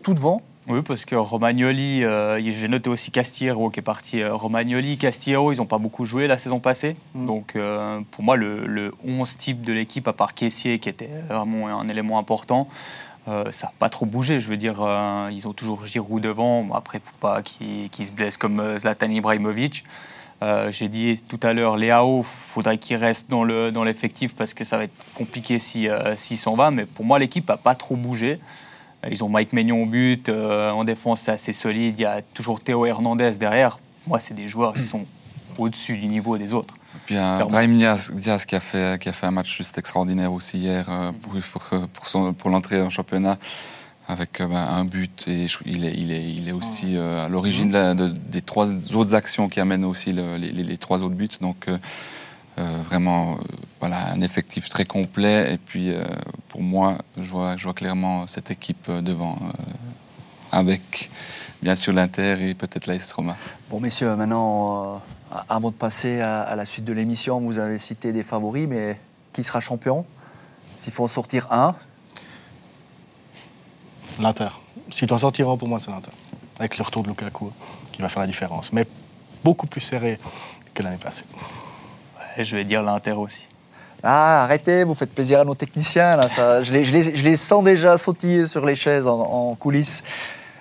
tout devant oui, parce que Romagnoli, euh, j'ai noté aussi Castiero qui est parti. Euh, Romagnoli, Castiero, ils n'ont pas beaucoup joué la saison passée. Mm. Donc euh, pour moi, le, 11 type de l'équipe, à part Caissier qui était vraiment un élément important, ça n'a pas trop bougé. Je veux dire, ils ont toujours Giroud devant. après, il ne faut pas qu'ils se blessent comme Zlatan Ibrahimovic. j'ai dit tout à l'heure, Léao, il faudrait qu'il reste dans l'effectif dans parce que ça va être compliqué s'il si, s'en va. Mais pour moi, l'équipe n'a pas trop bougé. Ils ont Mike Maignan au but. Euh, en défense, c'est assez solide. Il y a toujours Théo Hernandez derrière. Moi, c'est des joueurs qui sont au-dessus du niveau des autres. Et puis un Brahim Diaz, qui, a fait, qui a fait un match juste extraordinaire aussi hier euh, pour, pour, pour l'entrée en championnat avec euh, ben, un but et il est, il est, il est aussi à l'origine des trois autres actions qui amènent aussi les, les, trois autres buts. Donc euh, vraiment, euh, voilà, un effectif très complet. Et puis, euh, pour moi, je vois, je vois clairement cette équipe devant, avec bien sûr l'Inter et peut-être l'AS Roma. Bon, messieurs, maintenant, avant de passer à, la suite de l'émission, vous avez cité des favoris, mais qui sera champion? S'il faut en sortir un? L'Inter. S'il doit sortir un, pour moi, c'est l'Inter. Avec le retour de Lukaku, qui va faire la différence. Mais beaucoup plus serré que l'année passée je vais dire l'Inter aussi. Ah, arrêtez, vous faites plaisir à nos techniciens. Là, ça, je, les, je, les, je, les, sens déjà sautiller sur les chaises en, coulisses.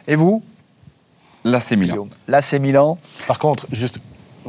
Et vous? L'AC Milan. L'AC Milan. Par contre, juste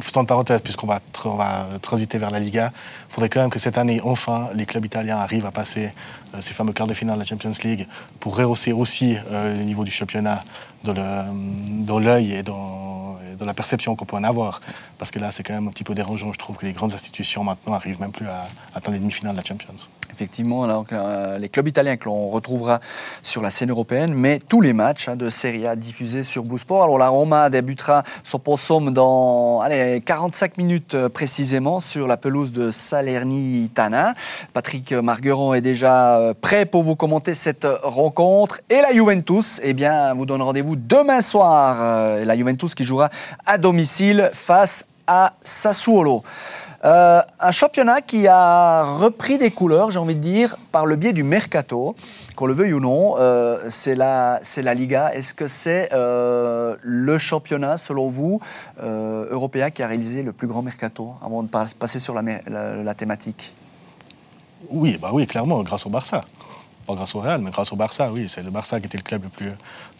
faisant une parenthèse, puisqu'on va, va, transiter vers la Liga, il faudrait quand même que cette année, enfin, les clubs italiens arrivent à passer ces fameux quarts de finale de la Champions League pour rehausser aussi euh, le niveau du championnat dans l'œil et dans, la perception qu'on peut en avoir. Parce que là, c'est quand même un petit peu dérangeant. Je trouve que les grandes institutions maintenant arrivent même plus à atteindre les demi-finales de la Champions. Effectivement, euh, les clubs italiens que l'on retrouvera sur la scène européenne, mais tous les matchs hein, de Serie A diffusés sur Boosport. Alors la Roma débutera son possum dans allez, 45 minutes euh, précisément sur la pelouse de Salernitana. Patrick Margueron est déjà euh, prêt pour vous commenter cette rencontre. Et la Juventus, eh bien, vous donne rendez-vous demain soir. La Juventus qui jouera à domicile face à Sassuolo. Euh, un championnat qui a repris des couleurs, j'ai envie de dire, par le biais du mercato. Qu'on le veuille ou non, euh, c'est la, Liga. Est-ce que c'est euh, le championnat, selon vous, européen qui a réalisé le plus grand mercato Avant de passer sur la, thématique? Oui, bah oui, clairement, grâce au Barça. Pas grâce au Real, mais grâce au Barça, oui. C'est le Barça qui était le club le plus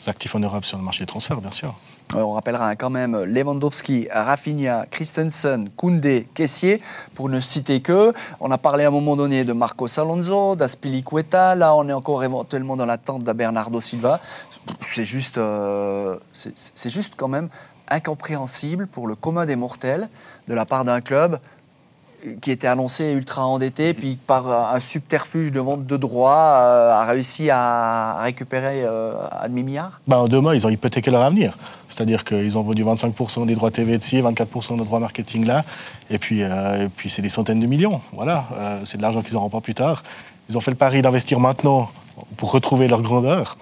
actif en Europe sur le marché des transferts, bien sûr. On rappellera quand même Lewandowski, Rafinha, Christensen, Koundé, Kessier, pour ne citer que. On a parlé à un moment donné de Marcos Alonso, d'Aspilicueta. Là, on est encore éventuellement dans l'attente de Bernardo Silva. C'est juste, euh, c'est juste quand même incompréhensible pour le commun des mortels de la part d'un club qui était annoncé ultra endetté, puis par un subterfuge de vente de droits, euh, a réussi à récupérer euh, un demi-milliard En deux mois, ils ont hypothéqué leur avenir. C'est-à-dire qu'ils ont vendu 25% des droits TV de ci, 24% des droits marketing là, et puis, euh, puis c'est des centaines de millions. Voilà, c'est de l'argent qu'ils n'auront pas plus tard. Ils ont fait le pari d'investir maintenant pour retrouver leur grandeur.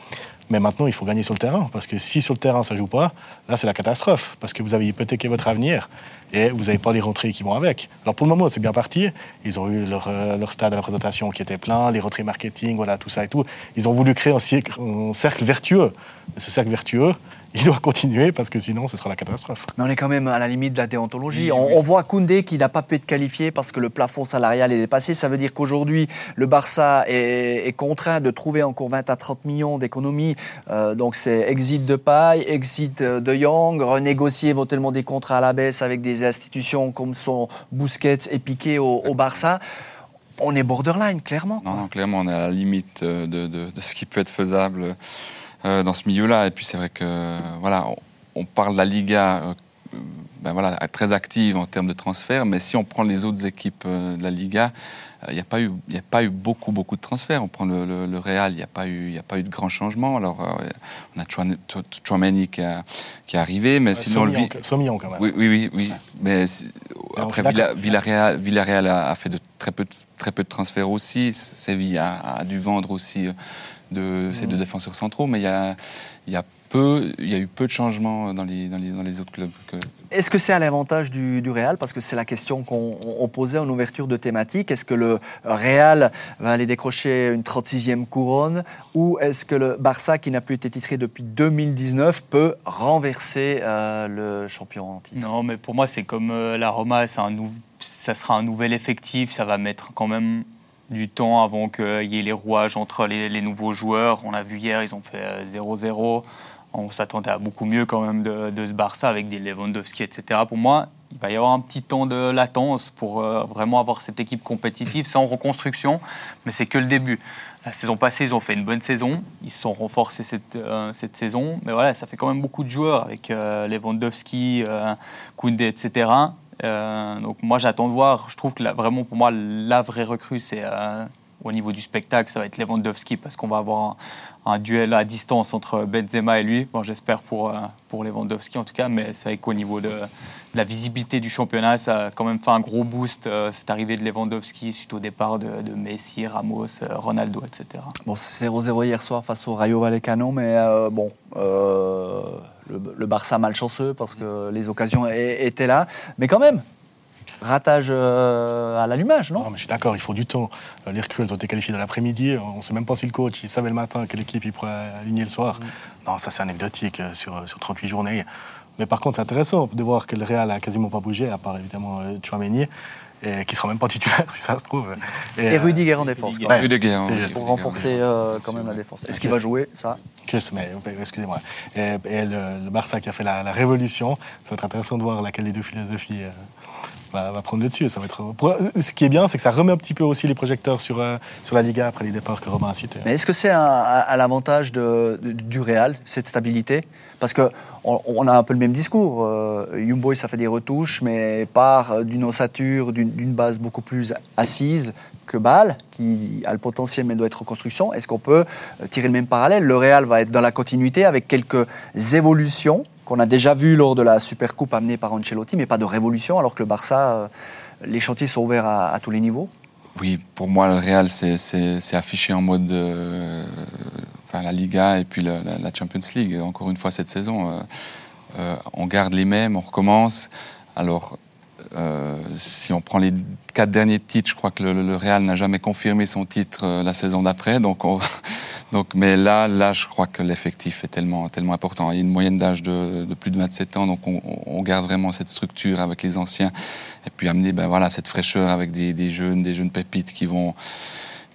Mais maintenant, il faut gagner sur le terrain. Parce que si sur le terrain, ça joue pas, là, c'est la catastrophe. Parce que vous avez hypothéqué votre avenir et vous n'avez pas les rentrées qui vont avec. Alors pour le moment, c'est bien parti. Ils ont eu leur, euh, stade à la présentation qui était plein, les rentrées marketing, voilà, tout ça et tout. Ils ont voulu créer un, un cercle vertueux. Et ce cercle vertueux, il doit continuer parce que sinon ce sera la catastrophe. Mais on est quand même à la limite de la déontologie. on, voit Koundé qui n'a pas pu être qualifié parce que le plafond salarial est dépassé. Ça veut dire qu'aujourd'hui, le Barça est, contraint de trouver encore 20 à 30 millions d'économies. Euh, donc c'est exit de paille, exit de Young, renégocier éventuellement des contrats à la baisse avec des institutions comme sont Busquets et Piqué au, Barça on est borderline, clairement. Non, non, clairement, on est à la limite de, de, ce qui peut être faisable. Euh, dans ce milieu-là. Et puis c'est vrai que voilà, on, parle de la Liga. Euh, ben voilà, très active en termes de transferts, mais si on prend les autres équipes euh, de la Liga, il n'y a, pas eu, a pas eu beaucoup, beaucoup de transferts. On prend le, le, Real, il n'y a, pas eu, a pas eu de grands changements. Alors, on a Chouameni qui, qui est arrivé, mais sinon... 100 millions, quand même. Oui, oui, oui. Mais après, Villarreal, Villarreal a, fait de, très, peu de, très peu de transferts aussi. Séville a, a dû vendre aussi de ces deux défenseurs centraux, mais il y a, y a peu, il y a eu peu de changements dans les, dans les, dans les autres clubs. Est-ce que c'est à l'avantage du, du, Real? Parce que c'est la question qu'on posait en ouverture de thématique. Est-ce que le Real va aller décrocher une 36e couronne? Ou est-ce que le Barça, qui n'a plus été titré depuis 2019, peut renverser euh, le champion en titre? Non, mais pour moi, c'est comme euh, la Roma, un ça sera un nouvel effectif. Ça va mettre quand même du temps avant qu'il y ait les rouages entre les, nouveaux joueurs. On l'a vu hier, ils ont fait 0-0. Euh, On s'attendait à beaucoup mieux quand même de, ce Barça avec des Lewandowski, etc. Pour moi, il va y avoir un petit temps de latence pour euh, vraiment avoir cette équipe compétitive. C'est en reconstruction, mais c'est que le début. La saison passée, ils ont fait une bonne saison. Ils se sont renforcés cette, euh, cette saison. Mais voilà, ça fait quand même beaucoup de joueurs avec Lewandowski, Koundé, etc. Euh, donc moi j'attends de voir. Je trouve que vraiment pour moi la vraie recrue c'est euh, au niveau du spectacle ça va être Lewandowski parce qu'on va avoir un, duel à distance entre Benzema et lui. Bon j'espère pour euh, pour Lewandowski en tout cas, mais c'est vrai qu'au niveau de, la visibilité du championnat ça a quand même fait un gros boost cette arrivée de Lewandowski suite au départ de, Messi, Ramos, Ronaldo, etc. Bon c'est 0-0 hier soir face au Rayo Vallecano, mais bon le, Barça malchanceux parce que les occasions étaient là. Mais quand même, ratage euh, à l'allumage, non, non mais Je suis d'accord, il faut du temps. Euh, les recrues, elles ont été qualifiées dans l'après-midi. On ne sait même pas si le coach il savait le matin quelle équipe il pourrait aligner le soir. Mm. Non, ça c'est anecdotique euh, sur, sur 38 journées. Mais par contre, c'est intéressant de voir que le Real a quasiment pas bougé, à part évidemment Chouameni et qui sera même pas titulaire si ça se trouve. Et, et Rudiger en défense. Ouais, Rudiger, pour renforcer euh, quand même la défense. Est-ce qu'il va jouer ça? Mais excusez-moi. Et, le, Barça qui a fait la, révolution, ça va être intéressant de voir laquelle des deux philosophies. Euh, va, prendre le dessus. Ça va être... ce qui est bien, c'est que ça remet un petit peu aussi les projecteurs sur, euh, sur la Liga après les départs que Romain a cités. Mais est-ce que c'est à, l'avantage de, du Real, cette stabilité? Parce qu'on on a un peu le même discours. Euh, Youngboy, ça fait des retouches, mais part d'une ossature, d'une base beaucoup plus assise que Bâle, qui a le potentiel mais doit être reconstruction. Est-ce qu'on peut euh, tirer le même parallèle? Le Real va être dans la continuité avec quelques évolutions qu'on a déjà vu lors de la Supercoupe amenée par Ancelotti, mais pas de révolution, alors que le Barça, euh, les chantiers sont ouverts à, tous les niveaux? Oui, pour moi, le Real, c'est affiché en mode euh, la Liga et puis la, Champions League. Encore une fois, cette saison, euh, on garde les mêmes, on recommence. Alors, si on prend les quatre derniers titres, je crois que le, Real n'a jamais confirmé son titre la saison d'après. Donc, donc, mais là, là, je crois que l'effectif est tellement, tellement important. Il y a une moyenne d'âge de, plus de 27 ans, donc on, garde vraiment cette structure avec les anciens et puis amener ben, voilà, cette fraîcheur avec des jeunes, des jeunes pépites qui vont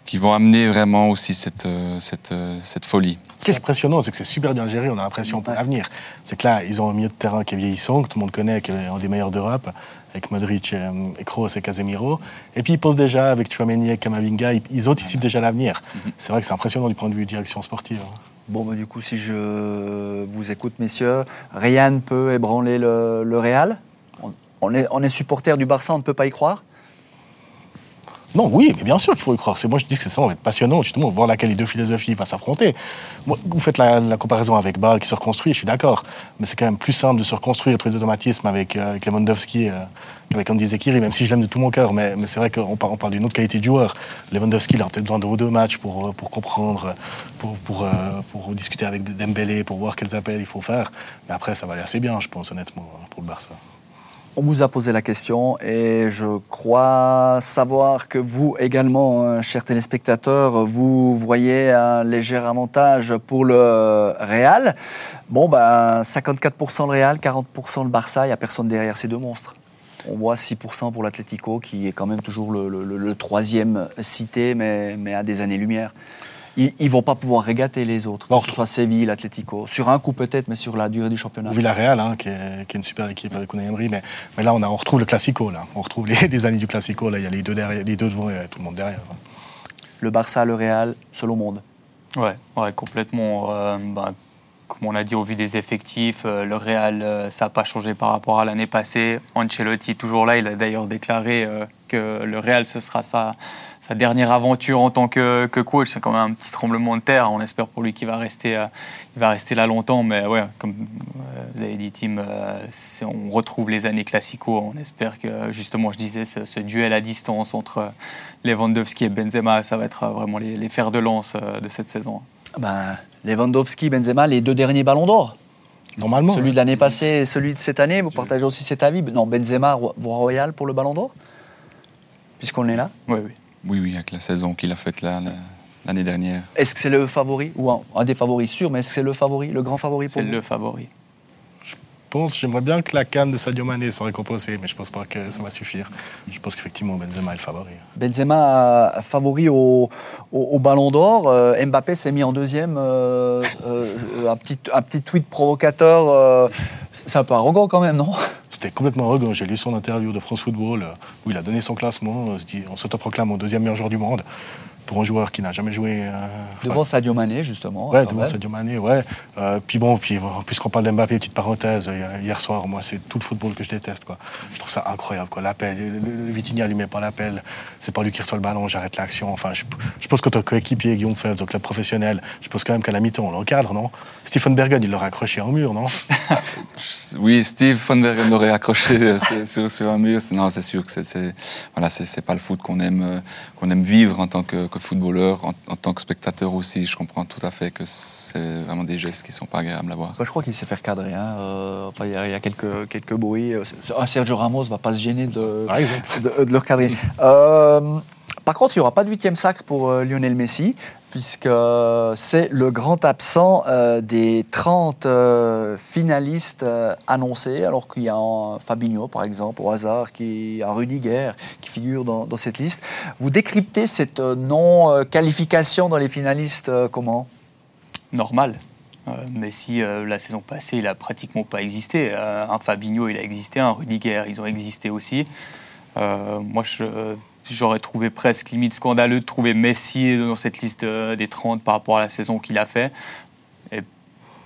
qui vont amener vraiment aussi cette, euh, cette, euh, cette folie. Ce qui est impressionnant, c'est que c'est super bien géré, on a l'impression pour l'avenir. C'est que là, ils ont un milieu de terrain qui est vieillissant, que tout le monde connaît, qui est un des meilleurs d'Europe, avec Modric, et euh, Kroos et Casemiro. Et puis ils posent déjà, avec Chouameni et Kamavinga, ils anticipent déjà l'avenir. Mhm. C'est vrai que c'est impressionnant du point de vue direction sportive. Bon, bah, du coup, si je vous écoute, messieurs, rien ne peut ébranler le, le Real on est, on est supporter du Barça, on ne peut pas y croire non, oui, mais bien sûr qu'il faut y croire. C'est moi je dis que c'est ça, on va être passionnant, justement, voir laquelle les deux philosophies vont s'affronter. Vous faites la, comparaison avec Bâle qui se reconstruit, je suis d'accord, mais c'est quand même plus simple de se reconstruire tous les automatismes avec, euh, avec Lewandowski, euh, avec Andy Zekiri, même si je l'aime de tout mon cœur, mais, c'est vrai qu'on parle, d'une autre qualité de joueur. Lewandowski, il a peut-être besoin de deux matchs pour, euh, comprendre, pour, pour, pour, discuter avec Dembélé, pour voir quels appels il faut faire. Mais après, ça va aller assez bien, je pense, honnêtement, pour le Barça. On vous a posé la question et je crois savoir que vous également, hein, chers téléspectateurs, vous voyez un léger avantage pour le Real. Bon, ben, 54% le Real, 40% le Barça, il n'y a personne derrière ces deux monstres. On voit 6% pour l'Atlético, qui est quand même toujours le, troisième cité, mais, mais à des années-lumière ils ne vont pas pouvoir régater les autres, que ce soit Séville, l'Atlético. Sur un coup peut-être, mais sur la durée du championnat. Villarreal, hein, qui, est, qui, est, une super équipe avec Unai Emery, mais, mais là on, a, on, retrouve le Classico, là. On retrouve les, années du Classico, là il y a les deux, derrière, les deux devant et tout le monde derrière. Le Barça, le Real, seul au monde. Ouais, ouais complètement. Euh, bah, comme on a dit au vu des effectifs, euh, le Real, euh, ça n'a pas changé par rapport à l'année passée. Ancelotti, toujours là, il a d'ailleurs déclaré que le Real, ce sera sa, sa dernière aventure en tant que, coach. C'est quand même un petit tremblement de terre. On espère pour lui qu'il va rester, euh, il va rester là longtemps. Mais ouais, comme euh, vous avez dit, Tim, euh, on retrouve les années classico. On espère que, justement, je disais, ce, duel à distance entre Lewandowski et Benzema, ça va être vraiment les, fers de lance de cette saison. Ben, Lewandowski, Benzema, les deux derniers ballons d'or. Normalement. Celui de l'année passée et celui de cette année, vous partagez aussi cet avis? Non, Benzema, royal pour le ballon d'or? Puisqu'on est là Oui, oui. Oui, oui, avec la saison qu'il a faite l'année dernière. Est-ce que c'est le favori Ou un, des favoris sûrs, mais est-ce que c'est le favori, le grand favori pour C'est le favori. J'aimerais bien que la canne de Sadio Mané soit récompensée, mais je ne pense pas que ça va suffire. Je pense qu'effectivement Benzema est le favori. Benzema favori au, au, Ballon d'Or. Euh, Mbappé s'est mis en deuxième. Euh, euh, un, petit, un petit tweet provocateur. c'est un peu arrogant quand même, non? C'était complètement arrogant. J'ai lu son interview de France Football où il a donné son classement. On se dit, on s'autoproclame au deuxième meilleur joueur du monde pour un joueur qui n'a jamais joué. Euh, devant Sadio Mané, justement. Ouais, devant Sadio Mané, ouais. Euh, puis bon, puis, puisqu'on parle d'Mbappé, petite parenthèse, hier soir, moi, c'est tout le football que je déteste. Quoi. Je trouve ça incroyable. Quoi. L'appel, le, le, Vitinha lui met pas l'appel, c'est pas lui qui reçoit le ballon, j'arrête l'action. Enfin, je, je pense que ton coéquipier, Guillaume Fèvre, donc club professionnel, je pense quand même qu'à la mi-temps, on l'encadre, non? Stephen Bergen, il l'aurait accroché au mur, non? Oui, Stephen Bergen l'aurait accroché euh, sur, sur, un mur. Non, c'est sûr que c'est, voilà, c'est, pas le foot qu'on aime, qu'on aime vivre en tant que footballeur, en, tant que spectateur aussi, je comprends tout à fait que c'est vraiment des gestes qui ne sont pas agréables à voir. je crois qu'il sait faire cadrer. Hein. Euh, enfin, il y, a quelques, quelques bruits. Euh, Sergio Ramos ne va pas se gêner de, de, de, le recadrer. Euh, par contre, il n'y aura pas de huitième sacre pour Lionel Messi puisque c'est le grand absent euh, des 30 euh, finalistes euh, annoncés, alors qu'il y a un Fabinho, par exemple, au hasard, qui, un Rudiger qui figure dans, cette liste. Vous décryptez cette non-qualification dans les finalistes comment? Normal. Messi, la saison passée, il n'a pratiquement pas existé. un Fabinho, il a existé, un Rudiger, ils ont existé aussi. moi, je j'aurais trouvé presque limite scandaleux de trouver Messi dans cette liste euh, des 30 par rapport à la saison qu'il a fait.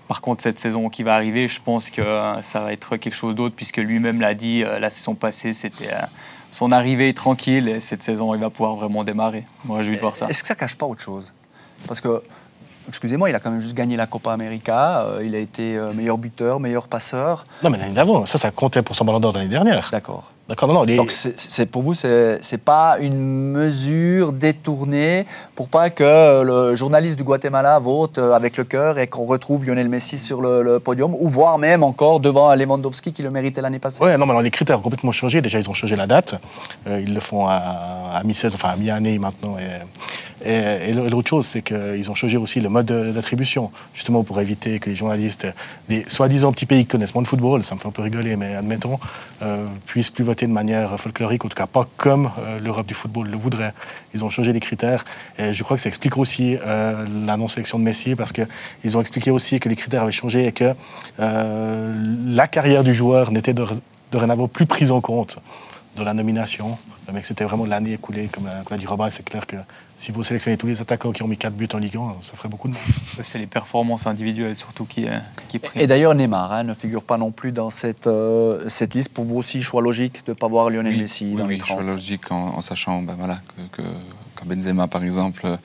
Par contre, cette saison qui va arriver, je pense que euh, ça va être quelque chose d'autre, puisque lui-même l'a dit, euh, la saison passée, c'était son arrivée tranquille, et cette saison, il va pouvoir vraiment démarrer. Moi, je vais voir ça. Est-ce que ça cache pas autre chose? Parce que excusez-moi, il a quand même juste gagné la Copa América. euh, il a été euh, meilleur buteur, meilleur passeur. Non, mais l'année d'avant, ça, ça comptait pour son ballon d'or l'année dernière. D'accord. D'accord, non, non, les- Donc c'est- pour vous, c'est c'est pas une mesure détournée pour pas que le journaliste du Guatemala vote euh, avec le cœur et qu'on retrouve Lionel Messi sur le, le podium, ou voire même encore devant Lewandowski qui le méritait l'année passée. Ouais, non, mais alors les critères ont complètement changé. Déjà, ils ont changé la date. Euh, ils le font à, à mi-16, enfin à mi-année maintenant. Et, et, l'autre chose, c'est qu'ils ont changé aussi le mode d'attribution, justement pour éviter que les journalistes des soi-disant petits pays qui connaissent moins de football, ça me fait un peu rigoler, mais admettons, euh, puissent plus voter de manière folklorique, en tout cas pas comme euh, l'Europe du football le voudrait. Ils ont changé les critères. Et je crois que ça explique aussi euh, la non-sélection de Messi, parce qu'ils ont expliqué aussi que les critères avaient changé et que la carrière du joueur n'était dor- dorénavant plus prise en compte dans la nomination, mais que c'était vraiment l'année écoulée, comme l'a, dit Robin. C'est clair que si vous sélectionnez tous les attaquants qui ont mis 4 buts en Ligue 1, ça ferait beaucoup de monde. C'est les performances individuelles surtout qui, euh, qui priment. Et d'ailleurs, Neymar hein, ne figure pas non plus dans cette, euh, cette liste. Pour vous aussi, choix logique de ne pas voir Lionel Oui, Messi oui, dans oui, les 30. choix logique en, en sachant ben voilà, que, que, que Benzema, par exemple, euh,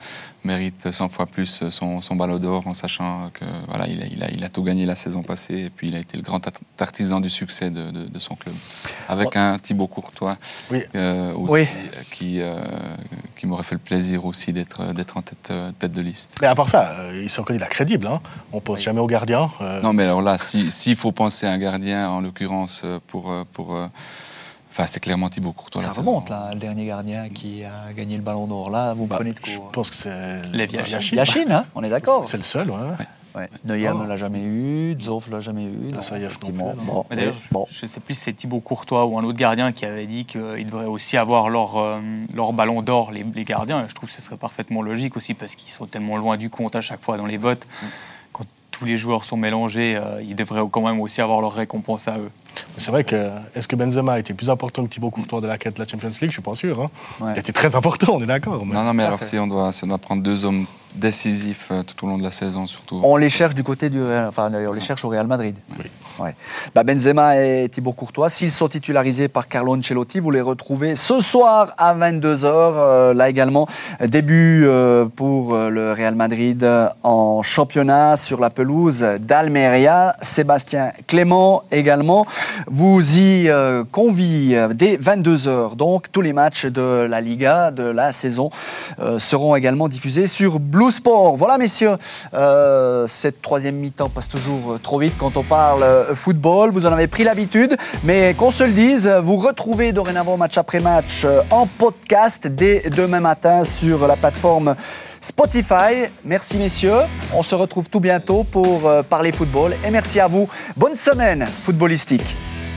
mérite 100 fois plus son, son ballon d'or, en sachant que voilà, il a, il, a, il a tout gagné la saison passée et puis il a été le grand art- artisan du succès de, de- de son club. Avec un Thibaut Courtois Oui. euh, aussi, Oui. qui, euh, qui m'aurait fait le plaisir aussi d'être d'être en tête, euh, tête de liste. Mais à part ça, euh, ils sont candidats crédibles. Hein. On pense jamais aux gardiens. euh, Non, mais alors là, si- s'il faut penser à un gardien, en l'occurrence, pour. pour Enfin, c'est clairement Thibaut Courtois. Ça la saison. remonte, là, le dernier gardien qui a gagné le ballon d'or. Là, vous bah, prenez de je court. pense que c'est Yashin. Yashin. Yachine, hein, on est d'accord. C'est le seul, ouais. Ouais. Neuer Oh. ne l'a jamais eu, Zoff l'a jamais eu. non, Nassaïev non effectivement. plus, non. Bon, D'ailleurs, oui, bon. je ne sais plus si c'est Thibaut Courtois ou un autre gardien qui avait dit qu'ils devraient aussi avoir leur, euh, leur ballon d'or, les, les gardiens. Je trouve que ce serait parfaitement logique aussi parce qu'ils sont tellement loin du compte à chaque fois dans les votes. Quand tous les joueurs sont mélangés, euh, ils devraient quand même aussi avoir leur récompense à eux. Mais C'est vrai que est-ce que Benzema a été plus important que Thibaut Courtois de la quête de la Champions League? Je suis pas sûr. hein. Ouais. Il a été très important, on est d'accord. mais- Non, non, mais alors si on doit, si on doit prendre deux hommes décisifs euh, tout au long de la saison, surtout. On les cherche du côté du Real, enfin d'ailleurs, on les cherche au Real Madrid. Oui. Ouais. Bah, Benzema et Thibaut Courtois, s'ils sont titularisés par Carlo Ancelotti, vous les retrouvez ce soir à 22h. là également, début euh, pour euh, le Real Madrid euh, en championnat sur la pelouse d'Almeria. Sébastien Clément également vous y euh, convie euh, dès 22h. Donc tous les matchs de la Liga de la saison euh, seront également diffusés sur Blue Sport. Voilà messieurs, euh, cette troisième mi-temps passe toujours euh, trop vite quand on parle euh, football. Vous en avez pris l'habitude, mais qu'on se le dise, vous retrouvez dorénavant match après match en podcast dès demain matin sur la plateforme Spotify. Merci messieurs, on se retrouve tout bientôt pour parler football et merci à vous. Bonne semaine footballistique.